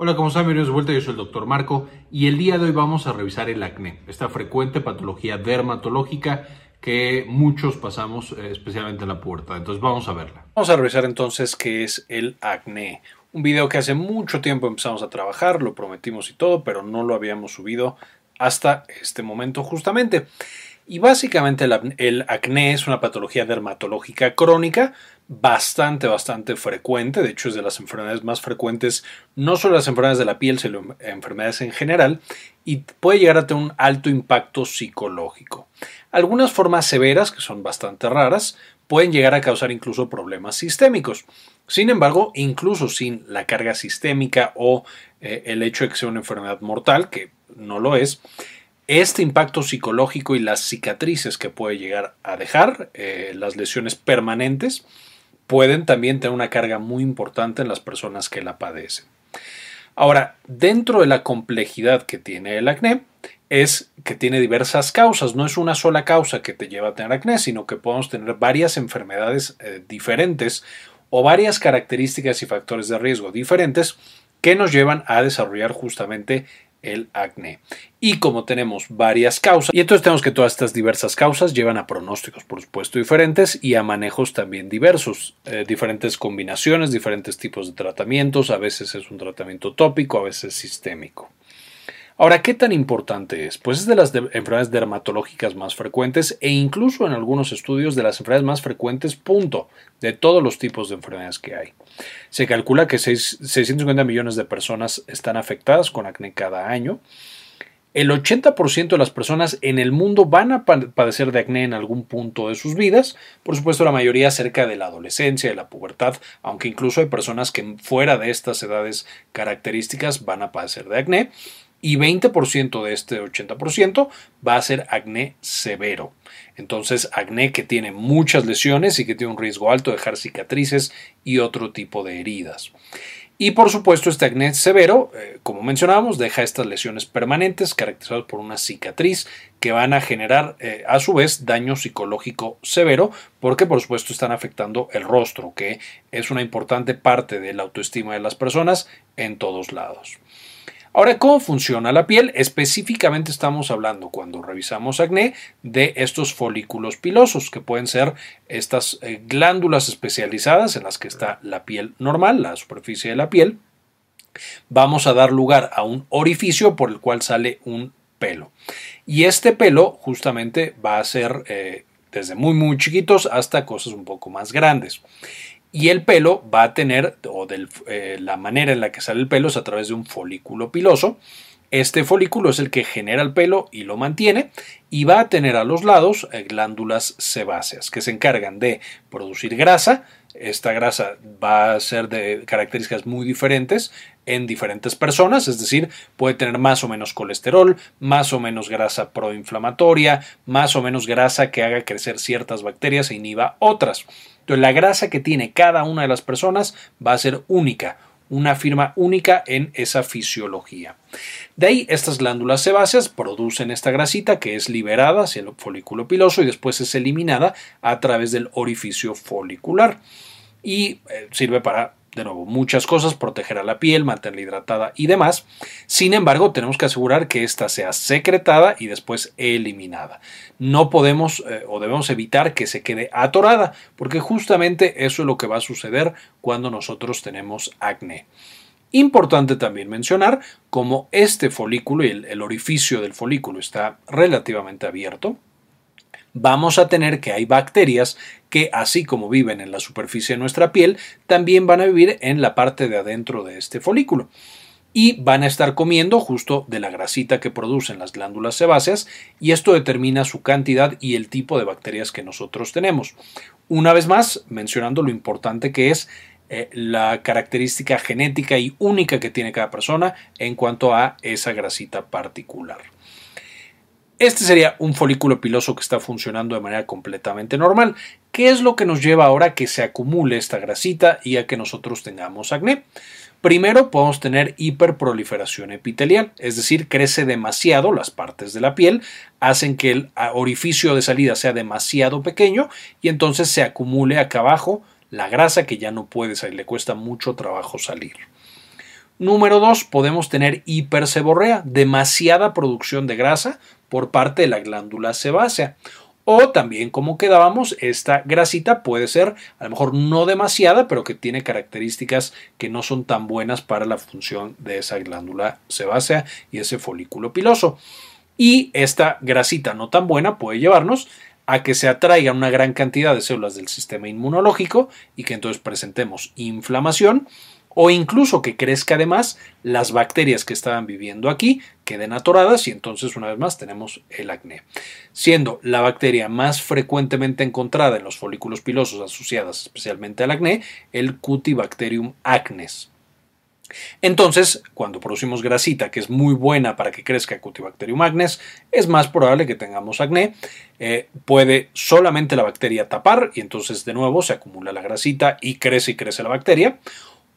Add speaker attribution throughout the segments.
Speaker 1: Hola, ¿cómo están? Bienvenidos de vuelta, yo soy el doctor Marco y el día de hoy vamos a revisar el acné, esta frecuente patología dermatológica que muchos pasamos, eh, especialmente en la puerta. Entonces vamos a verla. Vamos a revisar entonces qué es el acné. Un video que hace mucho tiempo empezamos a trabajar, lo prometimos y todo, pero no lo habíamos subido hasta este momento justamente. Y básicamente el, acné es una patología dermatológica crónica bastante, bastante frecuente. De hecho, es de las enfermedades más frecuentes, no solo las enfermedades de la piel, sino enfermedades en general, y puede llegar a tener un alto impacto psicológico. Algunas formas severas, que son bastante raras, pueden llegar a causar incluso problemas sistémicos. Sin embargo, incluso sin la carga sistémica o eh, el hecho de que sea una enfermedad mortal, que no lo es, este impacto psicológico y las cicatrices que puede llegar a dejar, eh, las lesiones permanentes, pueden también tener una carga muy importante en las personas que la padecen. Ahora, dentro de la complejidad que tiene el acné, es que tiene diversas causas. No es una sola causa que te lleva a tener acné, sino que podemos tener varias enfermedades eh, diferentes o varias características y factores de riesgo diferentes que nos llevan a desarrollar justamente el acné. Y como tenemos varias causas, y entonces tenemos que todas estas diversas causas llevan a pronósticos, por supuesto, diferentes y a manejos también diversos, eh, diferentes combinaciones, diferentes tipos de tratamientos, a veces es un tratamiento tópico, a veces sistémico. Ahora, ¿qué tan importante es? Pues es de las enfermedades dermatológicas más frecuentes e incluso en algunos estudios de las enfermedades más frecuentes, punto, de todos los tipos de enfermedades que hay. Se calcula que 650 millones de personas están afectadas con acné cada año. El 80% de las personas en el mundo van a padecer de acné en algún punto de sus vidas, por supuesto la mayoría cerca de la adolescencia, de la pubertad, aunque incluso hay personas que fuera de estas edades características van a padecer de acné y 20% de este 80% va a ser acné severo. Entonces, acné que tiene muchas lesiones y que tiene un riesgo alto de dejar cicatrices y otro tipo de heridas. Y por supuesto, este acné severo, eh, como mencionábamos, deja estas lesiones permanentes caracterizadas por una cicatriz que van a generar eh, a su vez daño psicológico severo porque por supuesto están afectando el rostro, que es una importante parte de la autoestima de las personas en todos lados. Ahora, ¿cómo funciona la piel? Específicamente estamos hablando cuando revisamos acné de estos folículos pilosos, que pueden ser estas eh, glándulas especializadas en las que está la piel normal, la superficie de la piel. Vamos a dar lugar a un orificio por el cual sale un pelo. Y este pelo justamente va a ser eh, desde muy muy chiquitos hasta cosas un poco más grandes. Y el pelo va a tener, o eh, la manera en la que sale el pelo es a través de un folículo piloso. Este folículo es el que genera el pelo y lo mantiene y va a tener a los lados eh, glándulas sebáceas que se encargan de producir grasa. Esta grasa va a ser de características muy diferentes en diferentes personas, es decir, puede tener más o menos colesterol, más o menos grasa proinflamatoria, más o menos grasa que haga crecer ciertas bacterias e inhiba otras. Entonces, la grasa que tiene cada una de las personas va a ser única, una firma única en esa fisiología. De ahí, estas glándulas sebáceas producen esta grasita que es liberada hacia el folículo piloso y después es eliminada a través del orificio folicular y eh, sirve para de nuevo, muchas cosas, proteger a la piel, mantenerla hidratada y demás. Sin embargo, tenemos que asegurar que ésta sea secretada y después eliminada. No podemos eh, o debemos evitar que se quede atorada, porque justamente eso es lo que va a suceder cuando nosotros tenemos acné. Importante también mencionar como este folículo y el orificio del folículo está relativamente abierto, vamos a tener que hay bacterias que así como viven en la superficie de nuestra piel, también van a vivir en la parte de adentro de este folículo y van a estar comiendo justo de la grasita que producen las glándulas sebáceas y esto determina su cantidad y el tipo de bacterias que nosotros tenemos. Una vez más, mencionando lo importante que es eh, la característica genética y única que tiene cada persona en cuanto a esa grasita particular. Este sería un folículo piloso que está funcionando de manera completamente normal. ¿Qué es lo que nos lleva ahora a que se acumule esta grasita y a que nosotros tengamos acné? Primero podemos tener hiperproliferación epitelial, es decir, crece demasiado las partes de la piel, hacen que el orificio de salida sea demasiado pequeño y entonces se acumule acá abajo la grasa que ya no puede salir, le cuesta mucho trabajo salir. Número dos, podemos tener hiperseborrea, demasiada producción de grasa por parte de la glándula sebácea. O también, como quedábamos, esta grasita puede ser a lo mejor no demasiada, pero que tiene características que no son tan buenas para la función de esa glándula sebácea y ese folículo piloso. Y esta grasita no tan buena puede llevarnos a que se atraiga una gran cantidad de células del sistema inmunológico y que entonces presentemos inflamación o incluso que crezca además las bacterias que estaban viviendo aquí queden atoradas y entonces una vez más tenemos el acné. Siendo la bacteria más frecuentemente encontrada en los folículos pilosos asociadas especialmente al acné, el Cutibacterium acnes. Entonces, cuando producimos grasita, que es muy buena para que crezca Cutibacterium acnes, es más probable que tengamos acné. Eh, puede solamente la bacteria tapar y entonces de nuevo se acumula la grasita y crece y crece la bacteria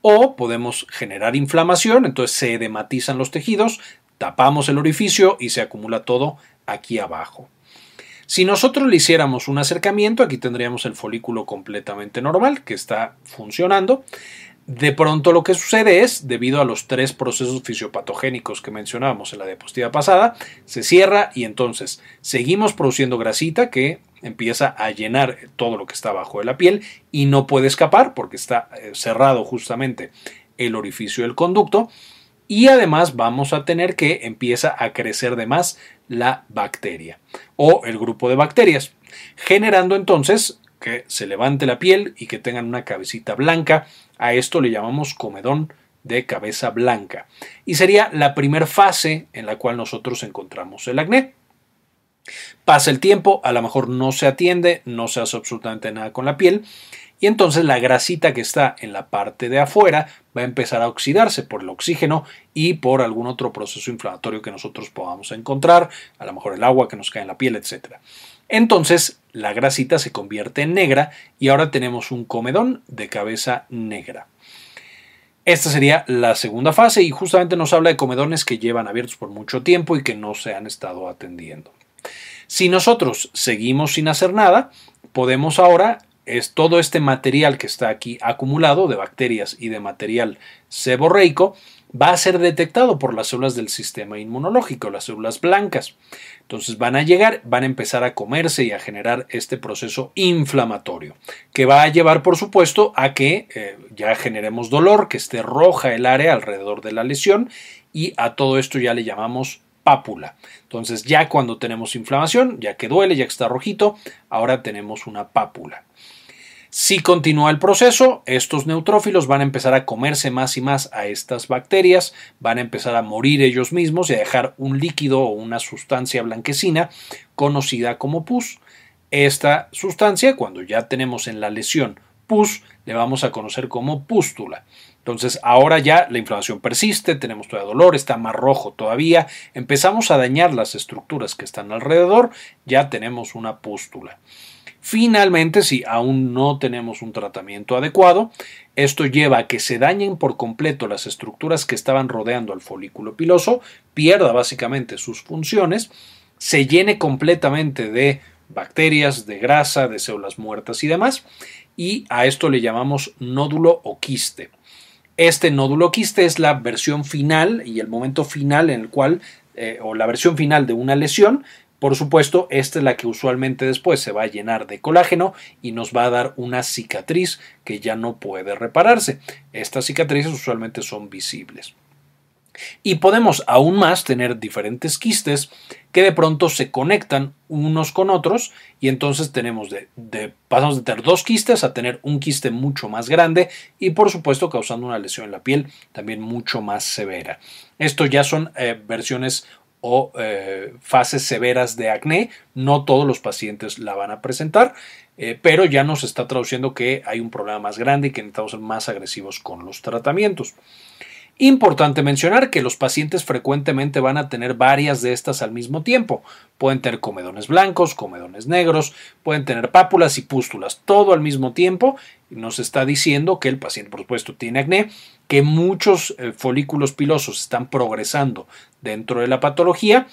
Speaker 1: o podemos generar inflamación, entonces se edematizan los tejidos, tapamos el orificio y se acumula todo aquí abajo. Si nosotros le hiciéramos un acercamiento, aquí tendríamos el folículo completamente normal que está funcionando. De pronto lo que sucede es, debido a los tres procesos fisiopatogénicos que mencionábamos en la diapositiva pasada, se cierra y entonces seguimos produciendo grasita que empieza a llenar todo lo que está abajo de la piel y no puede escapar porque está eh, cerrado justamente el orificio del conducto y además vamos a tener que empieza a crecer de más la bacteria o el grupo de bacterias, generando entonces que se levante la piel y que tengan una cabecita blanca. A esto le llamamos comedón de cabeza blanca. Y sería la primera fase en la cual nosotros encontramos el acné. Pasa el tiempo, a lo mejor no se atiende, no se hace absolutamente nada con la piel y entonces la grasita que está en la parte de afuera va a empezar a oxidarse por el oxígeno y por algún otro proceso inflamatorio que nosotros podamos encontrar, a lo mejor el agua que nos cae en la piel, etc. Entonces la grasita se convierte en negra y ahora tenemos un comedón de cabeza negra. Esta sería la segunda fase y justamente nos habla de comedones que llevan abiertos por mucho tiempo y que no se han estado atendiendo. Si nosotros seguimos sin hacer nada, podemos ahora es todo este material que está aquí acumulado de bacterias y de material seborreico va a ser detectado por las células del sistema inmunológico, las células blancas. Entonces van a llegar, van a empezar a comerse y a generar este proceso inflamatorio, que va a llevar, por supuesto, a que eh, ya generemos dolor, que esté roja el área alrededor de la lesión y a todo esto ya le llamamos pápula. Entonces ya cuando tenemos inflamación, ya que duele, ya que está rojito, ahora tenemos una pápula. Si continúa el proceso, estos neutrófilos van a empezar a comerse más y más a estas bacterias, van a empezar a morir ellos mismos y a dejar un líquido o una sustancia blanquecina conocida como pus. Esta sustancia, cuando ya tenemos en la lesión pus, le vamos a conocer como pústula. Entonces ahora ya la inflamación persiste, tenemos todavía dolor, está más rojo todavía, empezamos a dañar las estructuras que están alrededor, ya tenemos una pústula. Finalmente, si aún no tenemos un tratamiento adecuado, esto lleva a que se dañen por completo las estructuras que estaban rodeando al folículo piloso, pierda básicamente sus funciones, se llene completamente de bacterias, de grasa, de células muertas y demás, y a esto le llamamos nódulo o quiste. Este nódulo quiste es la versión final y el momento final en el cual, eh, o la versión final de una lesión. Por supuesto, esta es la que usualmente después se va a llenar de colágeno y nos va a dar una cicatriz que ya no puede repararse. Estas cicatrices usualmente son visibles. Y podemos aún más tener diferentes quistes que de pronto se conectan unos con otros y entonces tenemos de, pasamos de tener dos quistes a tener un quiste mucho más grande y por supuesto causando una lesión en la piel también mucho más severa. Esto ya son eh, versiones o eh, fases severas de acné. No todos los pacientes la van a presentar, eh, pero ya nos está traduciendo que hay un problema más grande y que necesitamos ser más agresivos con los tratamientos. Importante mencionar que los pacientes frecuentemente van a tener varias de estas al mismo tiempo. Pueden tener comedones blancos, comedones negros, pueden tener pápulas y pústulas, todo al mismo tiempo. Nos está diciendo que el paciente, por supuesto, tiene acné, que muchos eh, folículos pilosos están progresando dentro de la patología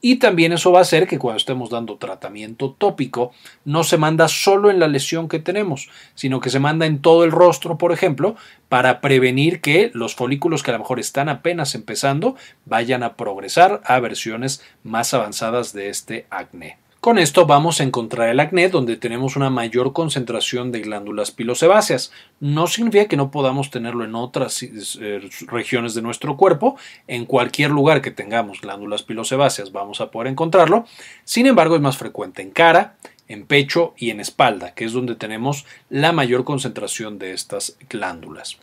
Speaker 1: y también eso va a hacer que cuando estemos dando tratamiento tópico no se manda solo en la lesión que tenemos, sino que se manda en todo el rostro, por ejemplo, para prevenir que los folículos que a lo mejor están apenas empezando vayan a progresar a versiones más avanzadas de este acné. Con esto vamos a encontrar el acné donde tenemos una mayor concentración de glándulas pilosebáceas. No significa que no podamos tenerlo en otras eh, regiones de nuestro cuerpo. En cualquier lugar que tengamos glándulas pilosebáceas vamos a poder encontrarlo. Sin embargo, es más frecuente en cara, en pecho y en espalda, que es donde tenemos la mayor concentración de estas glándulas.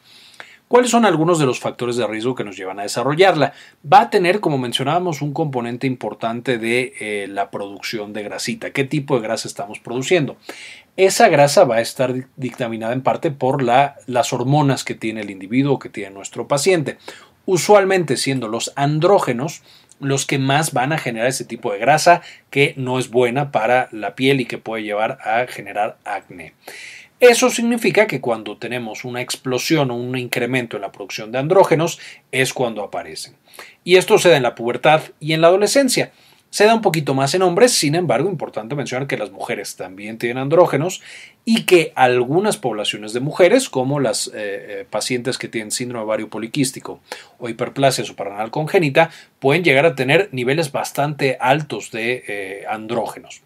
Speaker 1: ¿Cuáles son algunos de los factores de riesgo que nos llevan a desarrollarla? Va a tener, como mencionábamos, un componente importante de eh, la producción de grasita. ¿Qué tipo de grasa estamos produciendo? Esa grasa va a estar dictaminada en parte por las hormonas que tiene el individuo, que tiene nuestro paciente. Usualmente siendo los andrógenos los que más van a generar ese tipo de grasa que no es buena para la piel y que puede llevar a generar acné. Eso significa que cuando tenemos una explosión o un incremento en la producción de andrógenos es cuando aparecen. Y esto se da en la pubertad y en la adolescencia. Se da un poquito más en hombres, sin embargo, importante mencionar que las mujeres también tienen andrógenos y que algunas poblaciones de mujeres, como las eh, eh, pacientes que tienen síndrome ovario poliquístico o hiperplasia suprarrenal congénita, pueden llegar a tener niveles bastante altos de eh, andrógenos.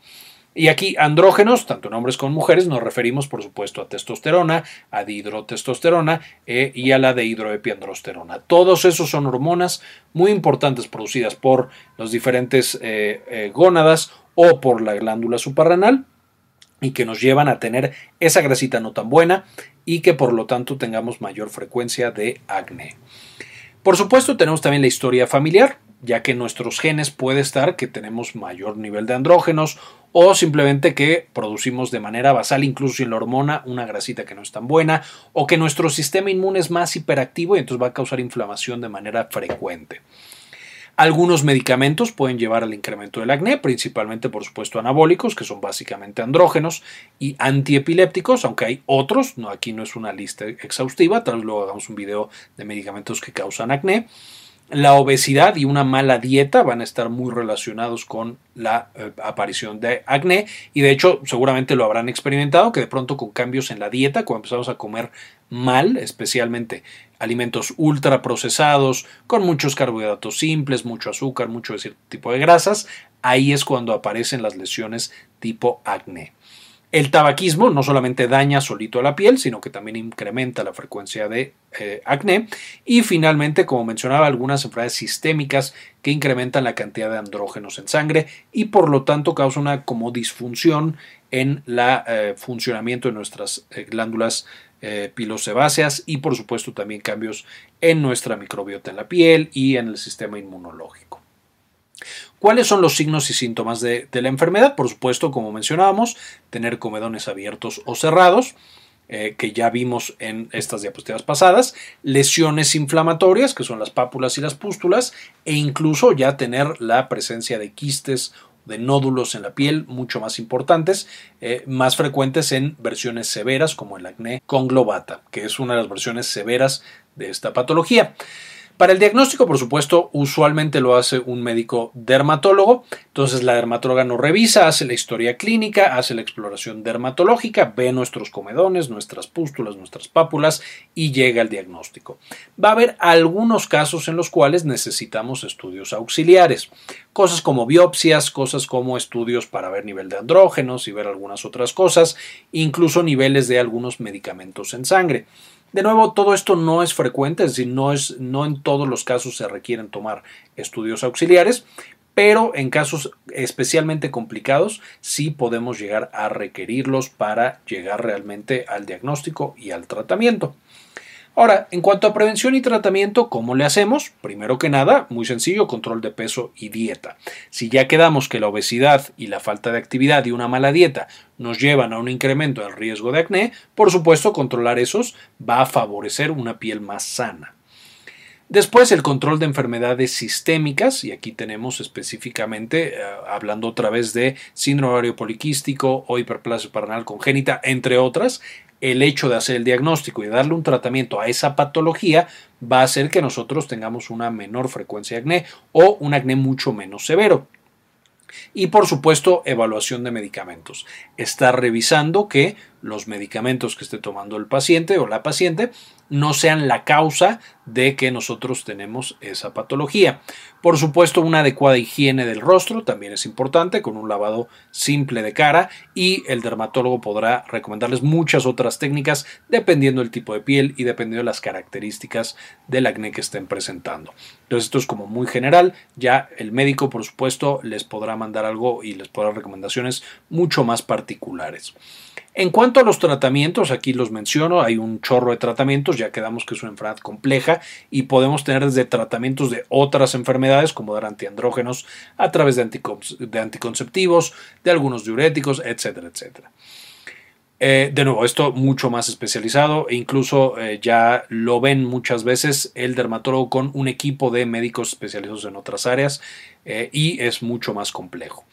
Speaker 1: Y aquí andrógenos, tanto en hombres como en mujeres, nos referimos por supuesto a testosterona, a dihidrotestosterona eh, y a la dehidroepiandrosterona. Todos esos son hormonas muy importantes producidas por los diferentes eh, eh, gónadas o por la glándula suprarrenal y que nos llevan a tener esa grasita no tan buena y que por lo tanto tengamos mayor frecuencia de acné. Por supuesto tenemos también la historia familiar ya que en nuestros genes puede estar que tenemos mayor nivel de andrógenos o simplemente que producimos de manera basal, incluso sin la hormona, una grasita que no es tan buena, o que nuestro sistema inmune es más hiperactivo y entonces va a causar inflamación de manera frecuente. Algunos medicamentos pueden llevar al incremento del acné, principalmente por supuesto anabólicos, que son básicamente andrógenos, y antiepilépticos, aunque hay otros, no, aquí no es una lista exhaustiva, tal vez luego hagamos un video de medicamentos que causan acné. La obesidad y una mala dieta van a estar muy relacionados con la eh, aparición de acné y de hecho seguramente lo habrán experimentado que de pronto con cambios en la dieta, cuando empezamos a comer mal, especialmente alimentos ultraprocesados, con muchos carbohidratos simples, mucho azúcar, mucho de cierto tipo de grasas, ahí es cuando aparecen las lesiones tipo acné. El tabaquismo no solamente daña solito a la piel, sino que también incrementa la frecuencia de eh, acné. Y finalmente, como mencionaba, algunas enfermedades sistémicas que incrementan la cantidad de andrógenos en sangre y por lo tanto causa una como disfunción en el eh, funcionamiento de nuestras eh, glándulas pilosebáceas y por supuesto también cambios en nuestra microbiota en la piel y en el sistema inmunológico. ¿Cuáles son los signos y síntomas de, la enfermedad? Por supuesto, como mencionábamos, tener comedones abiertos o cerrados, eh, que ya vimos en estas diapositivas pasadas, lesiones inflamatorias, que son las pápulas y las pústulas, e incluso ya tener la presencia de quistes de nódulos en la piel mucho más importantes, eh, más frecuentes en versiones severas como el acné conglobata, que es una de las versiones severas de esta patología. Para el diagnóstico, por supuesto, usualmente lo hace un médico dermatólogo. Entonces la dermatóloga nos revisa, hace la historia clínica, hace la exploración dermatológica, ve nuestros comedones, nuestras pústulas, nuestras pápulas y llega al diagnóstico. Va a haber algunos casos en los cuales necesitamos estudios auxiliares. Cosas como biopsias, cosas como estudios para ver nivel de andrógenos y ver algunas otras cosas, incluso niveles de algunos medicamentos en sangre. De nuevo, todo esto no es frecuente, es decir, no, es, no en todos los casos se requieren tomar estudios auxiliares, pero en casos especialmente complicados sí podemos llegar a requerirlos para llegar realmente al diagnóstico y al tratamiento. Ahora, en cuanto a prevención y tratamiento, ¿cómo le hacemos? Primero que nada, muy sencillo, control de peso y dieta. Si ya quedamos que la obesidad y la falta de actividad y una mala dieta nos llevan a un incremento del riesgo de acné, por supuesto, controlar esos va a favorecer una piel más sana. Después el control de enfermedades sistémicas, y aquí tenemos específicamente, eh, hablando otra vez de síndrome ovario poliquístico o hiperplasia paranal congénita, entre otras, el hecho de hacer el diagnóstico y darle un tratamiento a esa patología va a hacer que nosotros tengamos una menor frecuencia de acné o un acné mucho menos severo. Y por supuesto, evaluación de medicamentos. Está revisando que los medicamentos que esté tomando el paciente o la paciente no sean la causa de que nosotros tenemos esa patología. Por supuesto, una adecuada higiene del rostro también es importante, con un lavado simple de cara y el dermatólogo podrá recomendarles muchas otras técnicas dependiendo del tipo de piel y dependiendo de las características del acné que estén presentando. Entonces, esto es como muy general. Ya el médico, por supuesto, les podrá mandar algo y les podrá recomendaciones mucho más particulares. En cuanto a los tratamientos, aquí los menciono, hay un chorro de tratamientos, ya quedamos que es una enfermedad compleja y podemos tener desde tratamientos de otras enfermedades como dar antiandrógenos a través de, anticonceptivos, de algunos diuréticos, etcétera, etcétera. Eh, de nuevo, esto mucho más especializado e incluso eh, ya lo ven muchas veces el dermatólogo con un equipo de médicos especializados en otras áreas eh, y es mucho más complejo.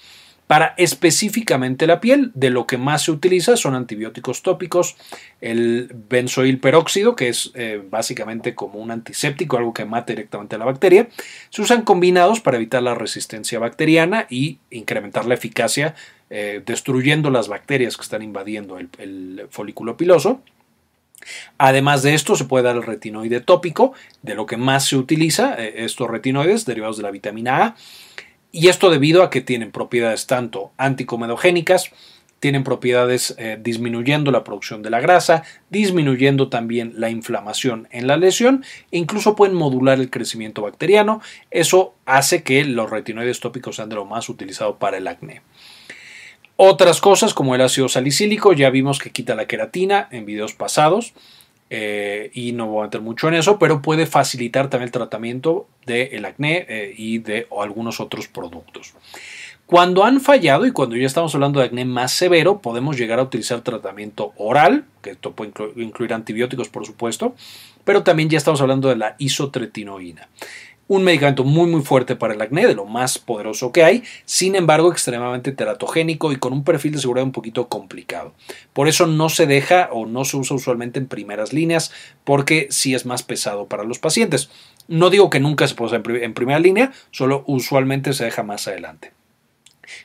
Speaker 1: Para específicamente la piel, de lo que más se utiliza son antibióticos tópicos, el benzoil peróxido, que es eh, básicamente como un antiséptico, algo que mata directamente a la bacteria. Se usan combinados para evitar la resistencia bacteriana y incrementar la eficacia, eh, destruyendo las bacterias que están invadiendo el, folículo piloso. Además de esto, se puede dar el retinoide tópico, de lo que más se utiliza, eh, estos retinoides derivados de la vitamina A y esto debido a que tienen propiedades tanto anticomedogénicas, tienen propiedades eh, disminuyendo la producción de la grasa, disminuyendo también la inflamación en la lesión e incluso pueden modular el crecimiento bacteriano. Eso hace que los retinoides tópicos sean de lo más utilizado para el acné. Otras cosas como el ácido salicílico, ya vimos que quita la queratina en videos pasados. Eh, y no voy a meter mucho en eso, pero puede facilitar también el tratamiento del acné eh, y de algunos otros productos. Cuando han fallado y cuando ya estamos hablando de acné más severo, podemos llegar a utilizar tratamiento oral, que esto puede incluir antibióticos por supuesto, pero también ya estamos hablando de la isotretinoína un medicamento muy muy fuerte para el acné, de lo más poderoso que hay, sin embargo extremadamente teratogénico y con un perfil de seguridad un poquito complicado. Por eso no se deja o no se usa usualmente en primeras líneas porque sí es más pesado para los pacientes. No digo que nunca se pueda en primera línea, solo usualmente se deja más adelante.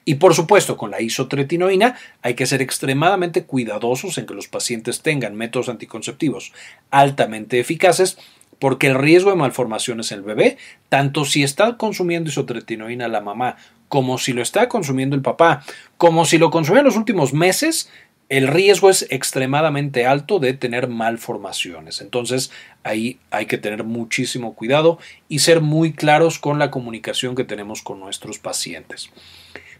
Speaker 1: Y por supuesto, con la isotretinoína hay que ser extremadamente cuidadosos en que los pacientes tengan métodos anticonceptivos altamente eficaces porque el riesgo de malformaciones en el bebé, tanto si está consumiendo isotretinoína la mamá, como si lo está consumiendo el papá, como si lo consume en los últimos meses, el riesgo es extremadamente alto de tener malformaciones. Entonces ahí hay que tener muchísimo cuidado y ser muy claros con la comunicación que tenemos con nuestros pacientes.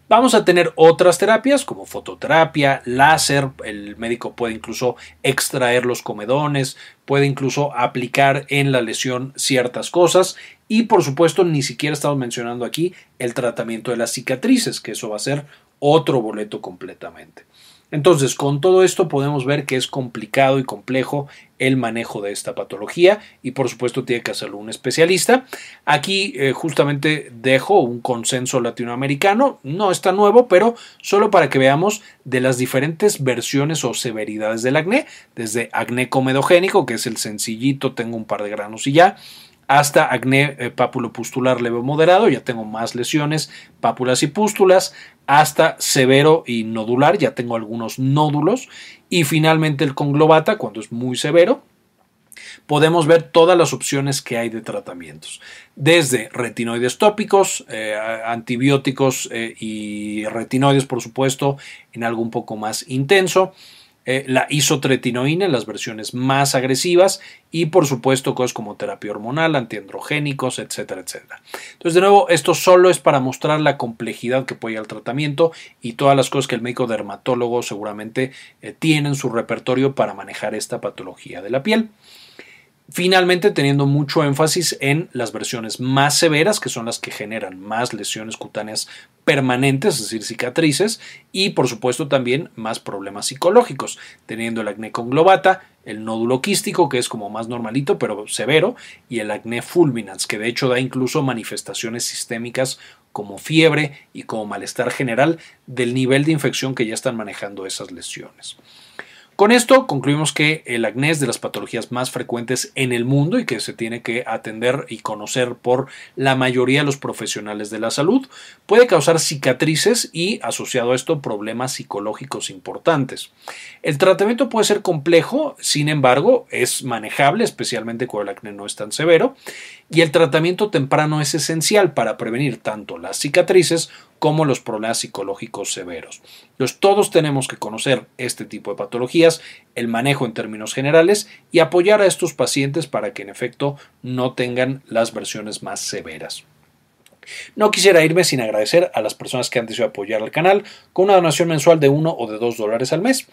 Speaker 1: Vamos a tener otras terapias como fototerapia, láser, el médico puede incluso extraer los comedones, puede incluso aplicar en la lesión ciertas cosas y por supuesto ni siquiera estamos mencionando aquí el tratamiento de las cicatrices, que eso va a ser otro boleto completamente. Entonces, con todo esto podemos ver que es complicado y complejo el manejo de esta patología y por supuesto tiene que hacerlo un especialista. Aquí eh, justamente dejo un consenso latinoamericano, no está nuevo, pero solo para que veamos de las diferentes versiones o severidades del acné, desde acné comedogénico, que es el sencillito, tengo un par de granos y ya, hasta acné eh, papulopustular leve o moderado, ya tengo más lesiones, pápulas y pústulas, hasta severo y nodular, ya tengo algunos nódulos, y finalmente el conglobata, cuando es muy severo, podemos ver todas las opciones que hay de tratamientos, desde retinoides tópicos, eh, antibióticos eh, y retinoides, por supuesto, en algo un poco más intenso, eh, la isotretinoína en las versiones más agresivas y por supuesto cosas como terapia hormonal, antiandrogénicos, etcétera, etcétera. Entonces de nuevo esto solo es para mostrar la complejidad que puede ir al tratamiento y todas las cosas que el médico dermatólogo seguramente eh, tiene en su repertorio para manejar esta patología de la piel. Finalmente, teniendo mucho énfasis en las versiones más severas, que son las que generan más lesiones cutáneas permanentes, es decir, cicatrices, y por supuesto también más problemas psicológicos, teniendo el acné conglobata, el nódulo quístico, que es como más normalito pero severo, y el acné fulminans, que de hecho da incluso manifestaciones sistémicas como fiebre y como malestar general del nivel de infección que ya están manejando esas lesiones. Con esto concluimos que el acné es de las patologías más frecuentes en el mundo y que se tiene que atender y conocer por la mayoría de los profesionales de la salud. Puede causar cicatrices y asociado a esto problemas psicológicos importantes. El tratamiento puede ser complejo, sin embargo, es manejable, especialmente cuando el acné no es tan severo, y el tratamiento temprano es esencial para prevenir tanto las cicatrices como los problemas psicológicos severos. Todos tenemos que conocer este tipo de patologías, el manejo en términos generales y apoyar a estos pacientes para que en efecto no tengan las versiones más severas. No quisiera irme sin agradecer a las personas que han decidido apoyar al canal con una donación mensual de 1 o de 2 dólares al mes.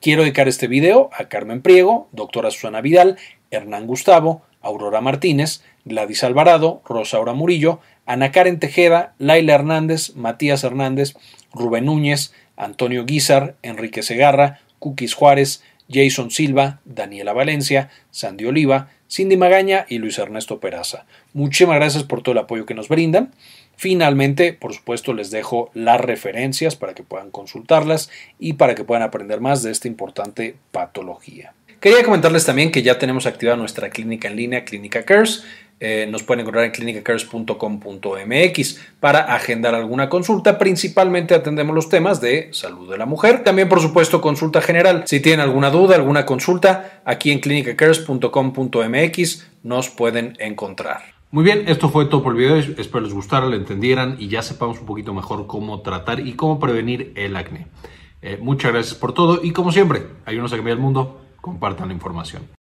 Speaker 1: Quiero dedicar este video a Carmen Priego, doctora Susana Vidal, Hernán Gustavo, Aurora Martínez, Gladys Alvarado, Rosaura Murillo, Ana Karen Tejeda, Laila Hernández, Matías Hernández, Rubén Núñez, Antonio Guizar, Enrique Segarra, Cookies Juárez, Jason Silva, Daniela Valencia, Sandy Oliva, Cindy Magaña y Luis Ernesto Peraza. Muchísimas gracias por todo el apoyo que nos brindan. Finalmente, por supuesto, les dejo las referencias para que puedan consultarlas y para que puedan aprender más de esta importante patología. Quería comentarles también que ya tenemos activada nuestra clínica en línea, Clínica Cares. Eh, nos pueden encontrar en clinicacares.com.mx para agendar alguna consulta. Principalmente atendemos los temas de salud de la mujer. También, por supuesto, consulta general. Si tienen alguna duda, alguna consulta, aquí en clinicacares.com.mx nos pueden encontrar. Muy bien, esto fue todo por el video. Espero les gustara, lo entendieran y ya sepamos un poquito mejor cómo tratar y cómo prevenir el acné. Eh, muchas gracias por todo y como siempre, ayúdenos a cambiar el mundo. Compartan la información.